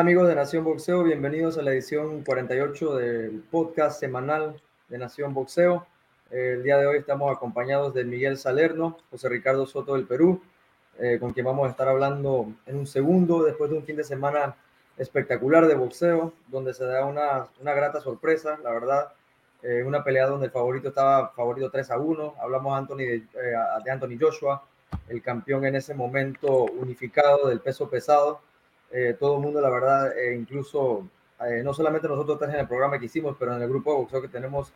Amigos de Nación Boxeo, bienvenidos a la edición 48 del podcast semanal de Nación Boxeo. El día de hoy estamos acompañados de Miguel Salerno, José Ricardo Soto del Perú, eh, con quien vamos a estar hablando en un segundo después de un fin de semana espectacular de boxeo, donde se da una, una grata sorpresa, la verdad. Eh, una pelea donde el favorito estaba favorito 3 a 1. Hablamos de, eh, de Anthony Joshua, el campeón en ese momento unificado del peso pesado eh, todo el mundo, la verdad, eh, incluso eh, no solamente nosotros tres en el programa que hicimos, pero en el grupo de boxeo que tenemos,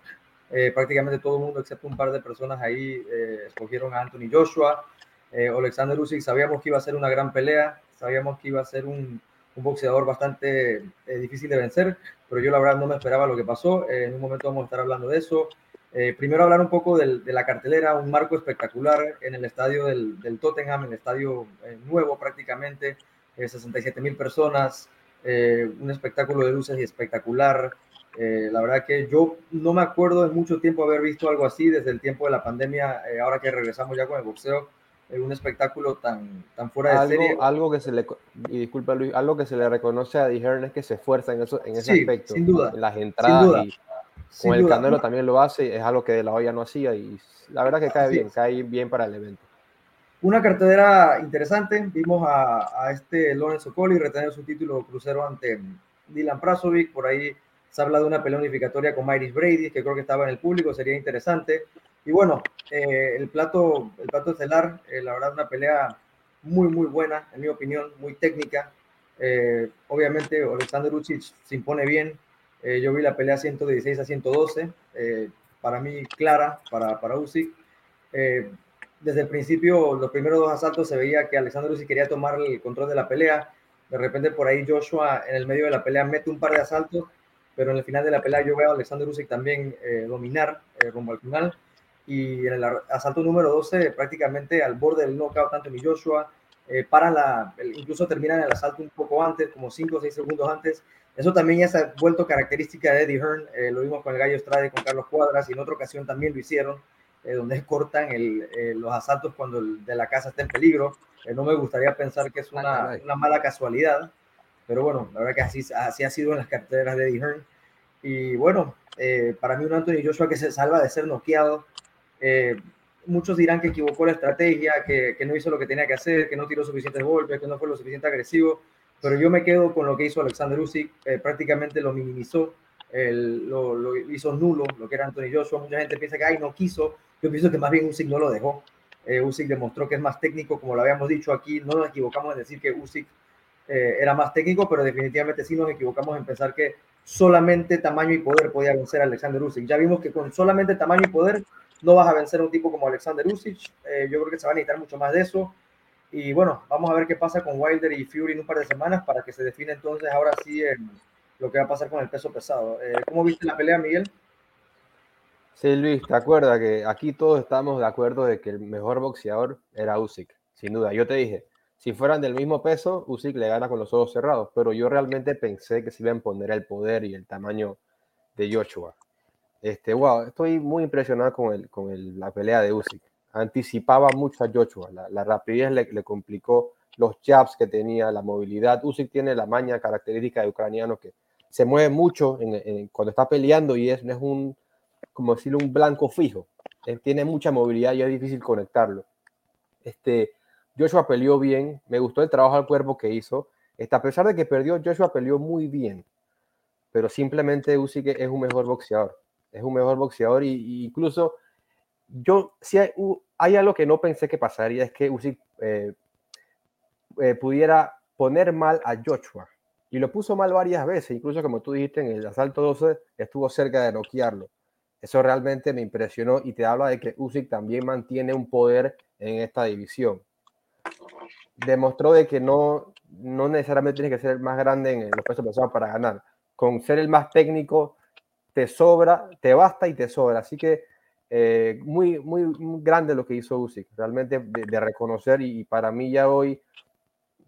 prácticamente todo el mundo, excepto un par de personas ahí, escogieron a Anthony Joshua. Alexander Usyk, sabíamos que iba a ser una gran pelea, sabíamos que iba a ser un, un boxeador bastante difícil de vencer, pero yo la verdad no me esperaba lo que pasó. en un momento vamos a estar hablando de eso. primero hablar un poco del, de la cartelera, un marco espectacular en el estadio del, del Tottenham, en el estadio nuevo prácticamente, 67 mil personas, eh, un espectáculo de luces y espectacular. Eh, la verdad que yo no me acuerdo de mucho tiempo haber visto algo así desde el tiempo de la pandemia, eh, ahora que regresamos ya con el boxeo, un espectáculo tan, tan fuera de algo, serie. Algo que se le, y disculpa Luis, algo que se le reconoce a Hearn es que se esfuerza en, eso, en ese sí, aspecto. Sin duda. En las entradas. Y sin con el duda. Canelo también lo hace, es algo que de la olla no hacía y la verdad que cae Así bien, cae bien para el evento. Una cartelera interesante. Vimos a, este Lorenzo Colli retener su título crucero ante Dylan Prasovic. Por ahí se habla de una pelea unificatoria con Myris Brady, que creo que estaba en el público, sería interesante. Y bueno, eh, el plato el plato estelar, eh, la verdad, una pelea muy, muy buena, en mi opinión, muy técnica. Eh, obviamente, Alexander Usyk se impone bien. Eh, yo vi la pelea 116 a 112, eh, para mí clara para, para. Desde el principio, los primeros dos asaltos se veía que Alexander Usyk quería tomar el control de la pelea. De repente por ahí Joshua en el medio de la pelea mete un par de asaltos, pero en el final de la pelea yo veo a Alexander Usyk también eh, dominar eh, rumbo al final. Y en el asalto número 12, prácticamente al borde del knockout, Anthony Joshua, eh, para la, incluso terminan el asalto un poco antes, como 5 o 6 segundos antes. Eso también ya se ha vuelto característica de Eddie Hearn, eh, lo vimos con el Gallo Estrade, con Carlos Cuadras, y en otra ocasión también lo hicieron eh, donde cortan el, eh, los asaltos cuando el de la casa está en peligro. Eh, no me gustaría pensar que es una, una, mala casualidad, pero bueno, la verdad que así, así ha sido en las carteras de Eddie Hearn. Y bueno, eh, para mí un Anthony Joshua que se salva de ser noqueado. Muchos dirán que equivocó la estrategia, que, que, no hizo lo que tenía que hacer, que no tiró suficientes golpes, que no fue lo suficiente agresivo, pero yo me quedo con lo que hizo Alexander Usyk, prácticamente lo minimizó, el, lo, hizo nulo, lo que era Anthony Joshua. Mucha gente piensa que ay, no quiso, yo pienso que más bien Usyk no lo dejó. Eh, Usyk demostró que es más técnico, como lo habíamos dicho aquí, no nos equivocamos en decir que Usyk eh, era más técnico, pero definitivamente sí nos equivocamos en pensar que solamente tamaño y poder podía vencer a Alexander Usyk. Ya vimos que con solamente tamaño y poder no vas a vencer a un tipo como Alexander Usyk. Eh, yo creo que se va a necesitar mucho más de eso. Y bueno, vamos a ver qué pasa con Wilder y Fury en un par de semanas para que se define entonces ahora sí lo que va a pasar con el peso pesado. Eh, ¿Cómo viste la pelea, Miguel? Sí, Luis, ¿te acuerdas que aquí todos estamos de acuerdo de que el mejor boxeador era Usyk? Sin duda, yo te dije, si fueran del mismo peso, Usyk le gana con los ojos cerrados, pero yo realmente pensé que se iban a poner el poder y el tamaño de Joshua. Este, wow, estoy muy impresionado con, el, con el, la pelea de Usyk. Anticipaba mucho a Joshua, la, rapidez le, le, complicó los jabs que tenía, la movilidad. Usyk tiene la maña característica de ucraniano que se mueve mucho cuando está peleando y es, es un, como decirlo, un blanco fijo. Él tiene mucha movilidad y es difícil conectarlo. Este, Joshua peleó bien, me gustó el trabajo al cuerpo que hizo. Este, a pesar de que perdió, Joshua peleó muy bien, pero simplemente Usyk es un mejor boxeador. Es un mejor boxeador y, incluso yo, si hay, hay, algo que no pensé que pasaría, es que Usyk eh, eh, pudiera poner mal a Joshua. Y lo puso mal varias veces, incluso como tú dijiste en el asalto 12, estuvo cerca de noquearlo. Eso realmente me impresionó y te habla de que Usyk también mantiene un poder en esta división. Demostró de que no, no necesariamente tienes que ser el más grande en los pesos pesados para ganar. Con ser el más técnico te sobra, te basta y te sobra. Así que eh, muy, muy, grande lo que hizo Usyk, realmente de, reconocer y, para mí ya hoy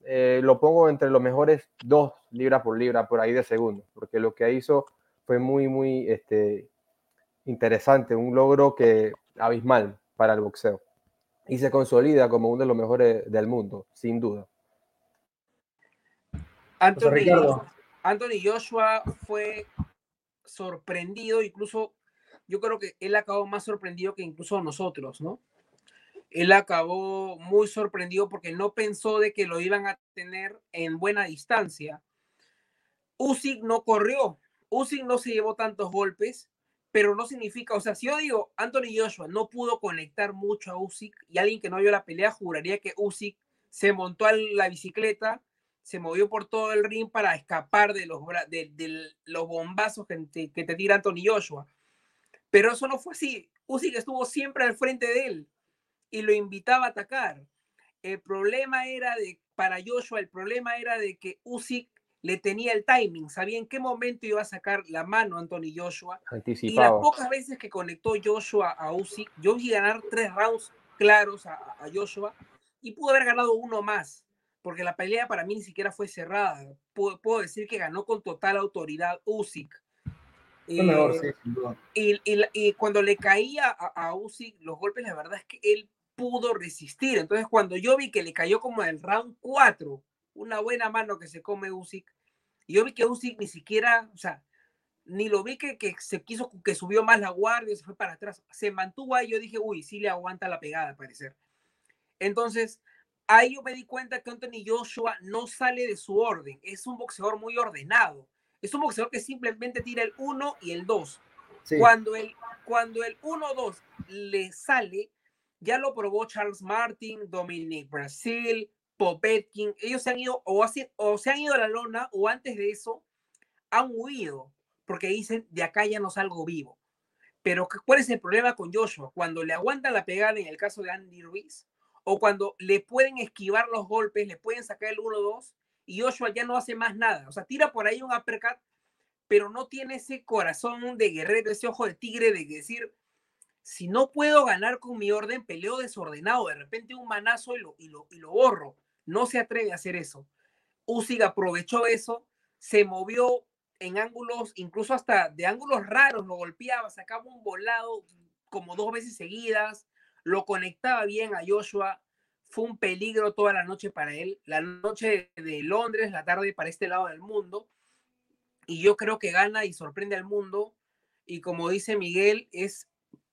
eh, lo pongo entre los mejores dos libra por libra por ahí de segundo, porque lo que hizo fue muy, muy este, interesante, un logro que abismal para el boxeo y se consolida como uno de los mejores del mundo, sin duda. Anthony, Joshua, Anthony Joshua fue sorprendido, incluso yo creo que él acabó más sorprendido que incluso nosotros, ¿no? Él acabó muy sorprendido porque no pensó de que lo iban a tener en buena distancia. Usyk no corrió, Usyk no se llevó tantos golpes, pero no significa, o sea, si yo digo Anthony Joshua no pudo conectar mucho a Usyk y alguien que no vio la pelea juraría que Usyk se montó a la bicicleta, se movió por todo el ring para escapar de los, bombazos que te, que te tira Anthony Joshua. Pero eso no fue así. Usyk estuvo siempre al frente de él y lo invitaba a atacar. El problema era de, para Joshua, el problema era de que Usyk le tenía el timing, sabía en qué momento iba a sacar la mano Anthony Joshua. Y las pocas veces que conectó Joshua a Usyk, yo vi ganar tres rounds claros a, Joshua y pudo haber ganado uno más, porque la pelea para mí ni siquiera fue cerrada. Puedo, decir que ganó con total autoridad Usyk. Eh, y, y, cuando le caía a, a Usyk los golpes, la verdad es que él pudo resistir. Entonces, cuando yo vi que le cayó como en el round 4, una buena mano que se come Usyk, y yo vi que Usyk ni siquiera, o sea, ni lo vi que, que se quiso, que subió más la guardia, se fue para atrás, se mantuvo ahí, yo dije, uy, sí le aguanta la pegada, al parecer. Entonces, ahí yo me di cuenta que Anthony Joshua no sale de su orden, es un boxeador muy ordenado, es un boxeador que simplemente tira el 1 y el 2. Cuando el, cuando el 1-2 le sale, ya lo probó Charles Martin, Dominic Brasil, Popetkin. Ellos se han ido o, se han ido a la lona o antes de eso han huido porque dicen de acá ya no salgo vivo. Pero ¿cuál es el problema con Joshua? Cuando le aguantan la pegada en el caso de Andy Ruiz o cuando le pueden esquivar los golpes, le pueden sacar el 1-2 y Joshua ya no hace más nada. O sea, tira por ahí un uppercut, pero no tiene ese corazón de guerrero, ese ojo de tigre de decir, si no puedo ganar con mi orden, peleo desordenado, de repente un manazo y lo, y lo, y lo borro. No se atreve a hacer eso. Usyk aprovechó eso, se movió en ángulos, incluso hasta de ángulos raros, lo golpeaba, sacaba un volado como dos veces seguidas, lo conectaba bien a Joshua. Fue un peligro toda la noche para él, la noche de Londres, la tarde para este lado del mundo. Y yo creo que gana y sorprende al mundo. Y como dice Miguel, es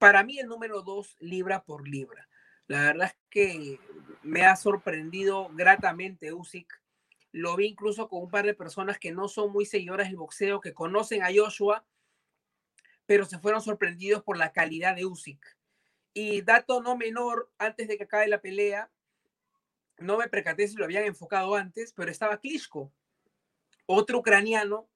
para mí el número dos libra por libra. La verdad es que me ha sorprendido gratamente Usyk. Lo vi incluso con un par de personas que no son muy seguidoras del boxeo, que conocen a Joshua, pero se fueron sorprendidos por la calidad de Usyk. Y dato no menor, antes de que acabe la pelea, no me percaté si lo habían enfocado antes, pero estaba Klitschko, otro ucraniano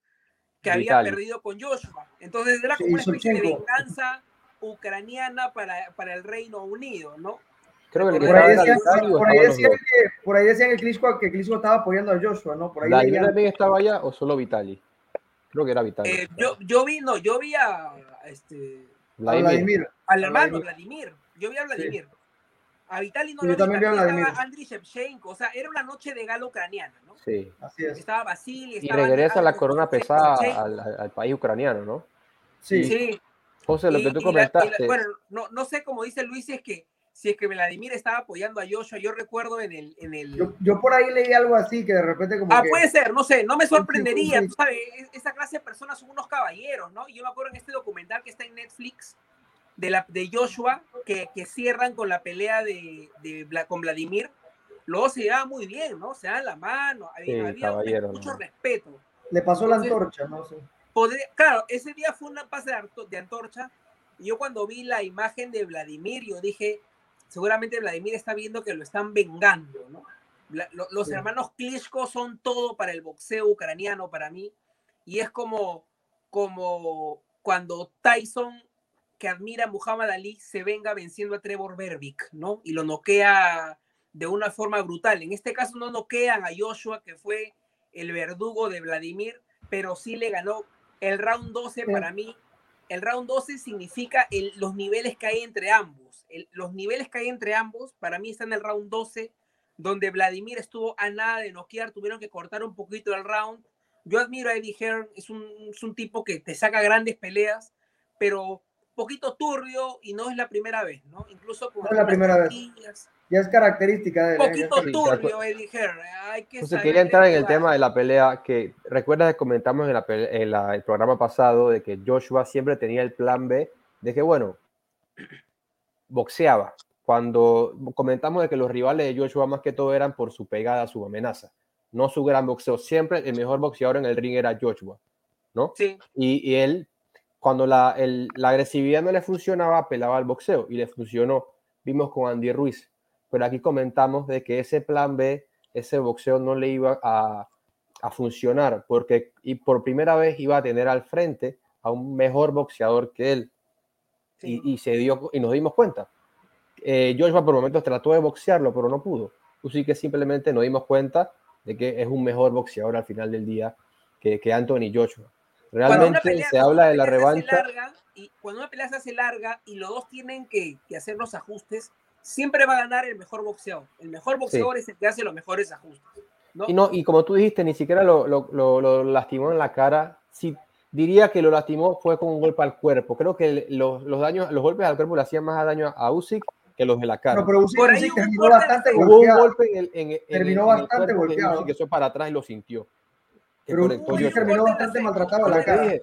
que había perdido con Joshua. Entonces era como una especie de venganza ucraniana para, para el Reino Unido, ¿no? Creo que por, ahí decían, por, ahí decían que, por ahí decían que Klitschko, que Klitschko estaba apoyando a Joshua, ¿no? Por ahí ¿Vladimir también estaba allá o solo Vitali? Creo que era Vitali. Eh, yo, yo vi, no, yo vi a este Vladimir. Al hermano Vladimir. Yo vi a Vladimir. Sí. A Vitali no sí, lo vi, también vi a Vladimir. estaba Andriy Shevchenko, o sea, era una noche de gala ucraniana, ¿no? Sí. Así es. Estaba Vasily, Y regresa la corona pesada al, al, país ucraniano, ¿no? Sí. sí. José, lo que tú comentaste. bueno, no, no sé cómo dice Luis, si es que si es que Vladimir estaba apoyando a Joshua, yo recuerdo en el... En el... Yo, yo, por ahí leí algo así, que de repente como... Ah, que... puede ser, no sé, no me sorprendería, tú sabes, esa clase de personas son unos caballeros, ¿no? Y yo me acuerdo en este documental que está en Netflix, de, la, de Joshua, que, que cierran con la pelea de, de, con Vladimir, luego se llevaba muy bien, ¿no? Se dan la mano, había, sí, había mucho respeto. Le pasó Entonces, la antorcha, no sé. Podría, claro, ese día fue una pase de antorcha, y yo cuando vi la imagen de Vladimir, yo dije, seguramente Vladimir está viendo que lo están vengando, ¿no? los hermanos Klitschko son todo para el boxeo ucraniano para mí y es como como cuando Tyson que admira a Muhammad Ali se venga venciendo a Trevor Berbick, ¿no? Y lo noquea de una forma brutal. En este caso no noquean a Joshua, que fue el verdugo de Vladimir, pero sí le ganó el round 12 para mí. El round 12 significa los niveles que hay entre ambos los niveles que hay entre ambos, para mí está en el round 12, donde Vladimir estuvo a nada de noquear, tuvieron que cortar un poquito el round. Yo admiro a Eddie Hearn, es un, es un tipo que te saca grandes peleas, pero poquito turbio y no es la primera vez, ¿no? Incluso con no la primera vez. Ya es característica de Un poquito característica. turbio, Eddie Hearn. Hay que Entonces quería entrar en el tema de la pelea que recuerdas que comentamos en, la en la- el programa pasado de que Joshua siempre tenía el plan B de que bueno boxeaba cuando comentamos de que los rivales de Joshua más que todo eran por su pegada, su amenaza, no su gran boxeo. Siempre el mejor boxeador en el ring era Joshua, ¿no? Sí, Y, y él, cuando la, el- la agresividad no le funcionaba, apelaba al boxeo y le funcionó. Vimos con Andy Ruiz. Pero aquí comentamos de que ese plan B, ese boxeo no le iba a, a funcionar porque y por primera vez iba a tener al frente a un mejor boxeador que él. sí. Y, y se dio, y nos dimos cuenta. Eh, Joshua por momentos trató de boxearlo, pero no pudo. Así que simplemente nos dimos cuenta de que es un mejor boxeador al final del día que, que Anthony Joshua. Realmente pelea- se habla de la revancha. larga, y cuando una pelea se hace larga y los dos tienen que, que hacer los ajustes, siempre va a ganar el mejor boxeador. El mejor boxeador es el que hace los mejores ajustes. ¿no? Y, no, y como tú dijiste, ni siquiera lo, lo- lo- lo lastimó en la cara. Si diría que lo lastimó fue con un golpe al cuerpo. Creo que los, los daños, los golpes al cuerpo le hacían más daño a Usyk que los de la cara. No, pero Usyk, Por ahí Usyk hubo un terminó corte bastante de- Hubo un golpeado. golpe en el, en, en- Terminó en el bastante golpeado. Usyk que fue para atrás y lo sintió. Que Pero Usyk terminó bastante maltratado a la cara. dije,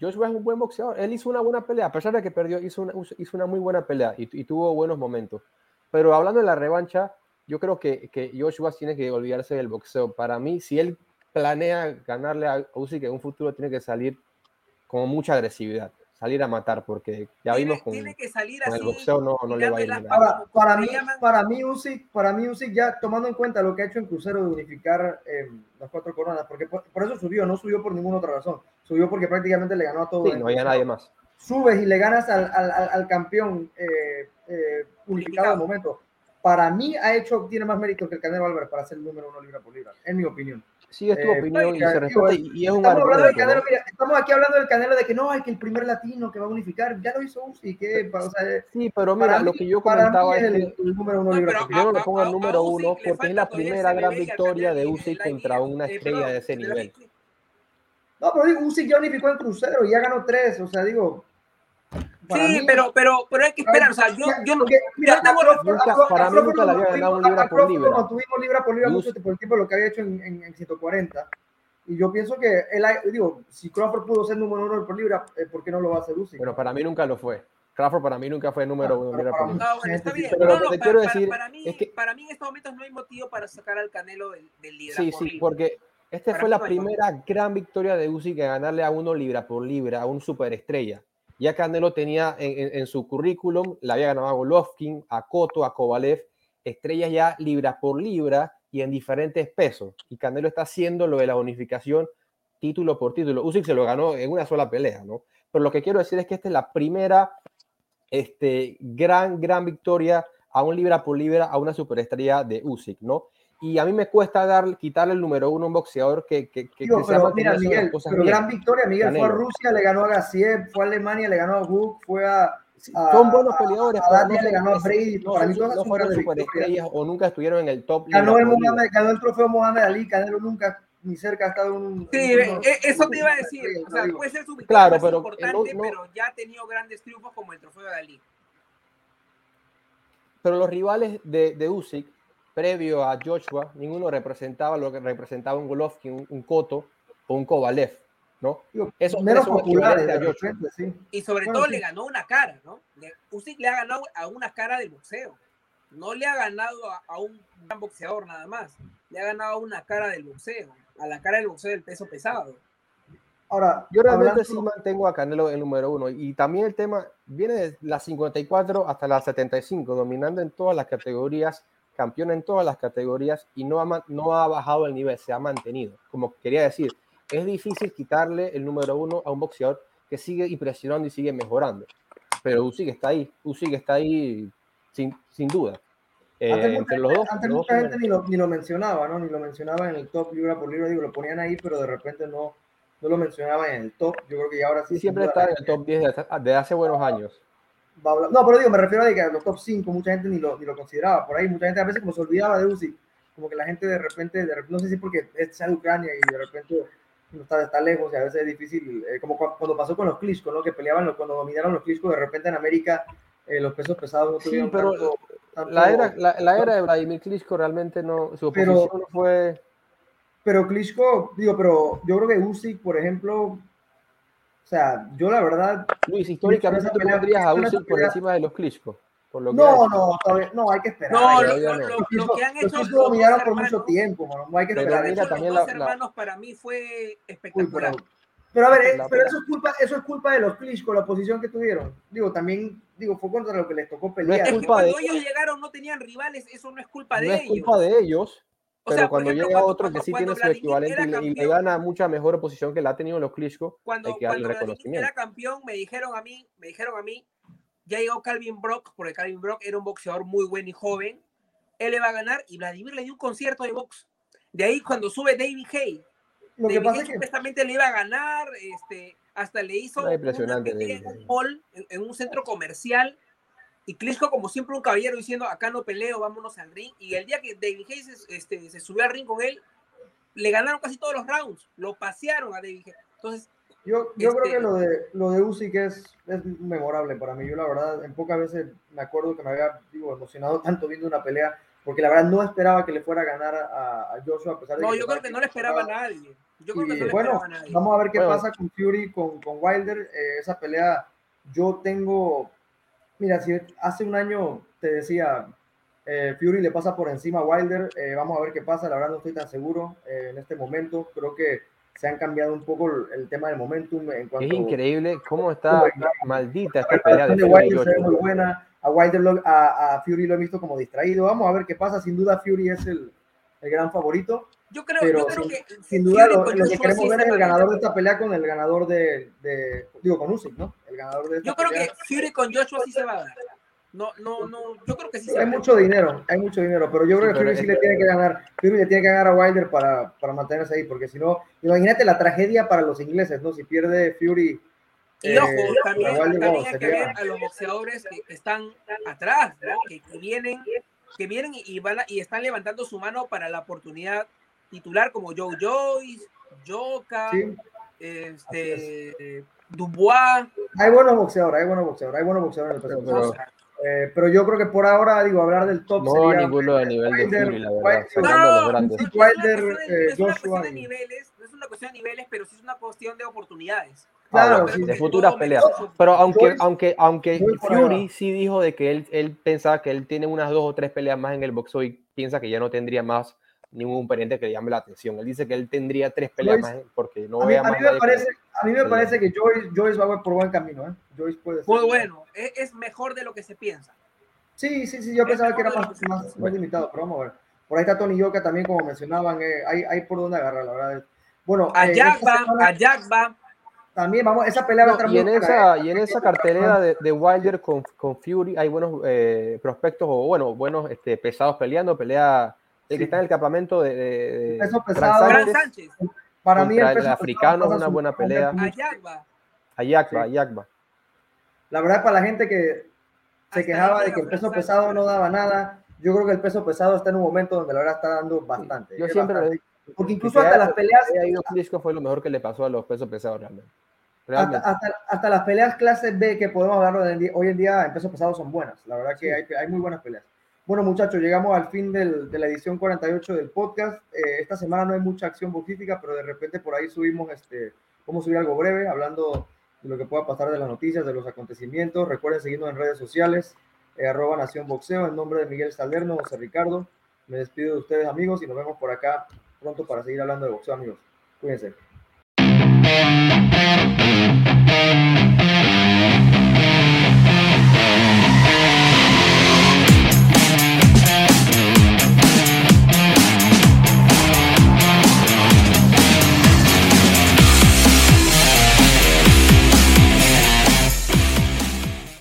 Joshua es un buen boxeador. Él hizo una buena pelea, a pesar de que perdió, hizo una, hizo una muy buena pelea y, tuvo buenos momentos. Pero hablando de la revancha, yo creo que, que Joshua tiene que olvidarse del boxeo. Para mí, si él planea ganarle a Usyk en un futuro, tiene que salir con mucha agresividad, salir a matar, porque ya tiene, vimos con, tiene que salir con el boxeo no, no le va a ir para como mí, para mí Usyk, para mí Usyk ya tomando en cuenta lo que ha hecho en Crucero de unificar eh, las cuatro coronas, porque por, por eso subió, no subió por ninguna otra razón, subió porque prácticamente le ganó a todos. Sí, no había nadie más. Subes y le ganas al, al, al- al campeón eh, eh, unificado al momento. Para mí ha hecho, tiene más mérito que el Canelo Álvarez para ser el número uno libra por libra, en mi opinión. Sí, es tu Eh, opinión y se respeta y, y es un Estamos hablando del Canelo, mira, estamos aquí hablando del Canelo de que no, hay que el primer latino que va a unificar, ya lo hizo Usyk, que, o sea, Sí, pero mira, mí- lo que yo comentaba es es el, que el número uno No, libra yo no lo pongo a número uno le porque es la primera gran victoria de la contra una Eh, estrella de ese nivel. No, pero digo, Usyk ya unificó en crucero y ya ganó tres, o sea, digo. Sí, mí- pero, pero, pero hay que esperar. O sea, yo, yo no. Mira, yo nunca- para a mí nunca lo había ganado un libra por libra. lo mantuvimos libra por libra mucho por el tiempo de lo que había hecho en, en, en 140. Y yo pienso que él, digo, si Crawford pudo ser número uno por libra, eh, ¿por qué no lo va a hacer Usyk? Bueno, para mí nunca lo fue. Crawford para mí nunca fue número uno para. Ah, bueno, está bien. Pero No, lo que no, te quiero decir para mí, es que- para mí en estos momentos no hay motivo para sacar al Canelo del, del libra Sí, por sí, libra. porque esta fue la no primera gran victoria de Usyk que ganarle a uno libra por libra, a un superestrella. Ya Canelo tenía en, su currículum, le había ganado a Golovkin, a Cotto, a Kovalev, estrellas ya libra por libra y en diferentes pesos. Y Canelo está haciendo lo de la unificación título por título. Usyk se lo ganó en una sola pelea, ¿no? Pero lo que quiero decir es que esta es la primera este, gran, gran victoria a un libra por libra a una superestrella de Usyk, ¿no? Y a mí me cuesta dar, quitarle el número uno a un boxeador que, que, que, Digo, que se pero mantenido mira, Miguel, cosas pero bien. gran victoria. Miguel fue a. Rusia, le ganó a Gassiev, fue a Alemania, le ganó a Hook, fue a. Sí, a- son buenos peleadores, a le ganó a Brady. no para mí todas no fueron superestrellas o nunca estuvieron en el top. Ganó el. Mohamed, ganó el trofeo Mohamed Ali, Canelo nunca ni cerca ha estado en un. Sí, en un- eh, eso te iba a decir. O sea, puede ser su victoria Claro, más pero, eh, importante, no- pero ya ha tenido grandes triunfos como el trofeo de Dalí. Pero los rivales de, de Usyk, previo a Joshua, ninguno representaba lo que representaba un Golovkin, un, un Cotto o un Kovalev, ¿no? Esos menos populares a Joshua. repente, sí. Y sobre Bueno, todo sí. le ganó una cara, ¿no? Le- Usyk le ha ganado a una cara del boxeo. No le ha ganado a, a un gran boxeador nada más. Le ha ganado a una cara del boxeo. A la cara del boxeo del peso pesado. Ahora, Yo realmente hablando- sí mantengo a Canelo en número uno. Y también el tema viene de las 54 hasta las 75, dominando en todas las categorías, campeón en todas las categorías y no ha, no ha bajado el nivel, se ha mantenido. Como quería decir, es difícil quitarle el número uno a un boxeador que sigue impresionando y sigue mejorando. Pero Usyk está ahí, Usyk está ahí sin, sin duda. Eh, Antes, entre los gente- dos. antes los dos mucha gente primeros. ni lo, ni lo mencionaba, ¿no? Ni lo mencionaba en el top libra por libra, digo, lo ponían ahí, pero de repente no, no lo mencionaba en el top. Yo creo que ya ahora sí. Siempre está en el top 10 de, de hace buenos años. Va a hablar- No, pero digo, me refiero a que los top 5 mucha gente ni lo, ni lo consideraba. Por ahí mucha gente a veces como se olvidaba de Usyk, como que la gente de repente, de repente no sé si porque es de Ucrania y de repente no está, está lejos y a veces es difícil, eh, como cu- cuando pasó con los Klitschko, ¿no? Que peleaban, los- cuando dominaron los Klitschko, de repente en América eh, los pesos pesados no Sí, tuvieron pero tanto, la, era, la, era de Vladimir Klitschko realmente no, su oposición pero, fue... Pero Klitschko, digo, pero yo creo que Usyk, por ejemplo, o sea, yo la verdad... Luis, históricamente tú pondrías a Usyk por encima de los Klitschko. Por lo no, no, todavía, no, hay que esperar. No, lo, lo, lo, lo, que han hecho los dominaron por mucho tiempo, no hay que esperar. Mira, también los dos hermanos para mí fue espectacular. Uy, pero, pero, a ver, eh, pero eso es culpa, eso es culpa de los Klitschko, la posición que tuvieron. Digo, también, digo, fue contra lo que les tocó pelear. No es culpa cuando de ellos llegaron no tenían rivales, eso no es culpa de ellos. No es culpa de ellos. Pero sea, cuando ejemplo, llega cuando, otro que sí tiene su equivalente y, campeón, y, le gana mucha mejor posición que la ha tenido los Klitschko, cuando, hay que darle cuando reconocimiento. era campeón, me dijeron a mí, me dijeron a mí, ya llegó Calvin Brock, porque Calvin Brock era un boxeador muy bueno y joven, él le va a ganar y Vladimir le dio un concierto de box. De ahí cuando sube David Hay, lo David que pasa Hay supuestamente que... le iba a ganar, este, hasta le hizo una en un mall, en, en, un centro comercial, y Klitschko como siempre un caballero diciendo, acá no peleo, vámonos al ring, y el día que David Hayes este, se subió al ring con él, le ganaron casi todos los rounds, lo pasearon a David Hayes. Entonces, yo, yo este, creo que lo de, lo de Usyk es, es memorable para mí. Yo la verdad, en pocas veces me acuerdo que me había digo, emocionado tanto viendo una pelea, porque la verdad no esperaba que le fuera a ganar a, a Joshua a pesar de no, que yo creo que no le esperaba a nadie. Yo creo y, que no le bueno, esperaba a nadie. vamos a ver qué Bueno. pasa con Fury, con, con Wilder. Eh, esa pelea, yo tengo, mira, si hace un año te decía, eh, Fury le pasa por encima a Wilder, eh, vamos a ver qué pasa, la verdad no estoy tan seguro eh, en este momento, creo que se han cambiado un poco el, el tema del momentum en cuanto Es increíble cómo está maldita esta pelea de de Wilder se ve muy buena. A Wilder lo- a, a Fury lo he visto como distraído. Vamos a ver qué pasa. Sin duda Fury es el, el gran favorito. Yo creo, Pero yo creo sin- que Sin duda lo, lo que queremos ver es el ganador de esta pelea con el ganador de, de digo con Usyk, ¿no? El ganador de esta Yo creo pelea. que Fury con Joshua sí se va a dar. No, no, no, yo creo que sí se va Hay a dar. mucho dinero, hay mucho dinero, pero yo creo Sí, que Fury sí es le tiene que ganar, Fury le tiene que ganar a Wilder para, para mantenerse ahí, porque si no, imagínate la tragedia para los ingleses, ¿no? Si pierde Fury, Y eh, ojo, también, Wilder, también wow, hay que sería- ver a los boxeadores que están atrás, ¿no? que, que vienen, que vienen y, van a- y están levantando su mano para la oportunidad titular, como Joe Joyce, Joka, sí. este, Dubois. Hay buenos boxeadores, hay buenos boxeadores, hay buenos boxeadores en el peso Pero- pesado. o sea, Eh, pero yo creo que por ahora, digo, hablar del top No, sería ninguno de nivel de Fury, la verdad. No, es una Wilder, cuestión de- eh, es una cuestión de niveles, no es una cuestión de niveles, pero sí es una cuestión de oportunidades. Claro, sí, de futuras peleas. Pero aunque, Joyce- aunque, aunque Fury sí dijo de que él, él pensaba que él tiene unas dos o tres peleas más en el boxeo y piensa que ya no tendría más ningún pariente que le llame la atención. Él dice que él tendría tres peleas Joyce- más porque no a mí, vea a más mí me nadie parece, que- a mí me parece que Joyce, Joyce va por buen camino, ¿eh? Joyce puede ser. Muy bueno, es, es mejor de lo que se piensa. Sí, sí, sí, yo Es pensaba que era más, que más, más limitado, pero vamos a ver. Por ahí está Tony Yoka también, como mencionaban, eh, hay, hay por dónde agarrar, la verdad. Bueno, A eh, Jack va, semana a Jack va. también vamos, esa pelea va a No, estar y, muy en buena, esa, ¿eh? y en esa cartelera de, de Wilder con, con Fury hay buenos eh, prospectos o bueno, buenos este, pesados peleando. Pelea el Sí. que está en el campamento de, de, de Peso pesado. Sánchez Sánchez, Para mí el peso pesado africano es una buena pelea. a Jack va. Ayakba, Sí. La verdad, para la gente que se Hasta quejaba de que el peso pesado no daba nada, yo creo que el peso pesado está en un momento donde la verdad está dando bastante. Yo eh, siempre lo bastante. digo. Porque incluso hasta las peleas, Klitschko fue lo mejor que le pasó a los pesos pesados realmente. hasta, Realmente. hasta, hasta las peleas clase B que podemos hablar hoy en día, hoy en, día en peso pesado son buenas. La verdad que Sí. hay, hay muy buenas peleas. Bueno, muchachos, llegamos al fin del- de la edición 48 del podcast. Eh, esta semana no hay mucha acción boxística, pero de repente por ahí subimos, este, vamos a subir algo breve, hablando de lo que pueda pasar de las noticias, de los acontecimientos. Recuerden seguirnos en redes sociales, eh, arroba Nación Boxeo, en nombre de Miguel Salerno, José Ricardo. Me despido de ustedes, amigos, y nos vemos por acá pronto para seguir hablando de boxeo, amigos. Cuídense.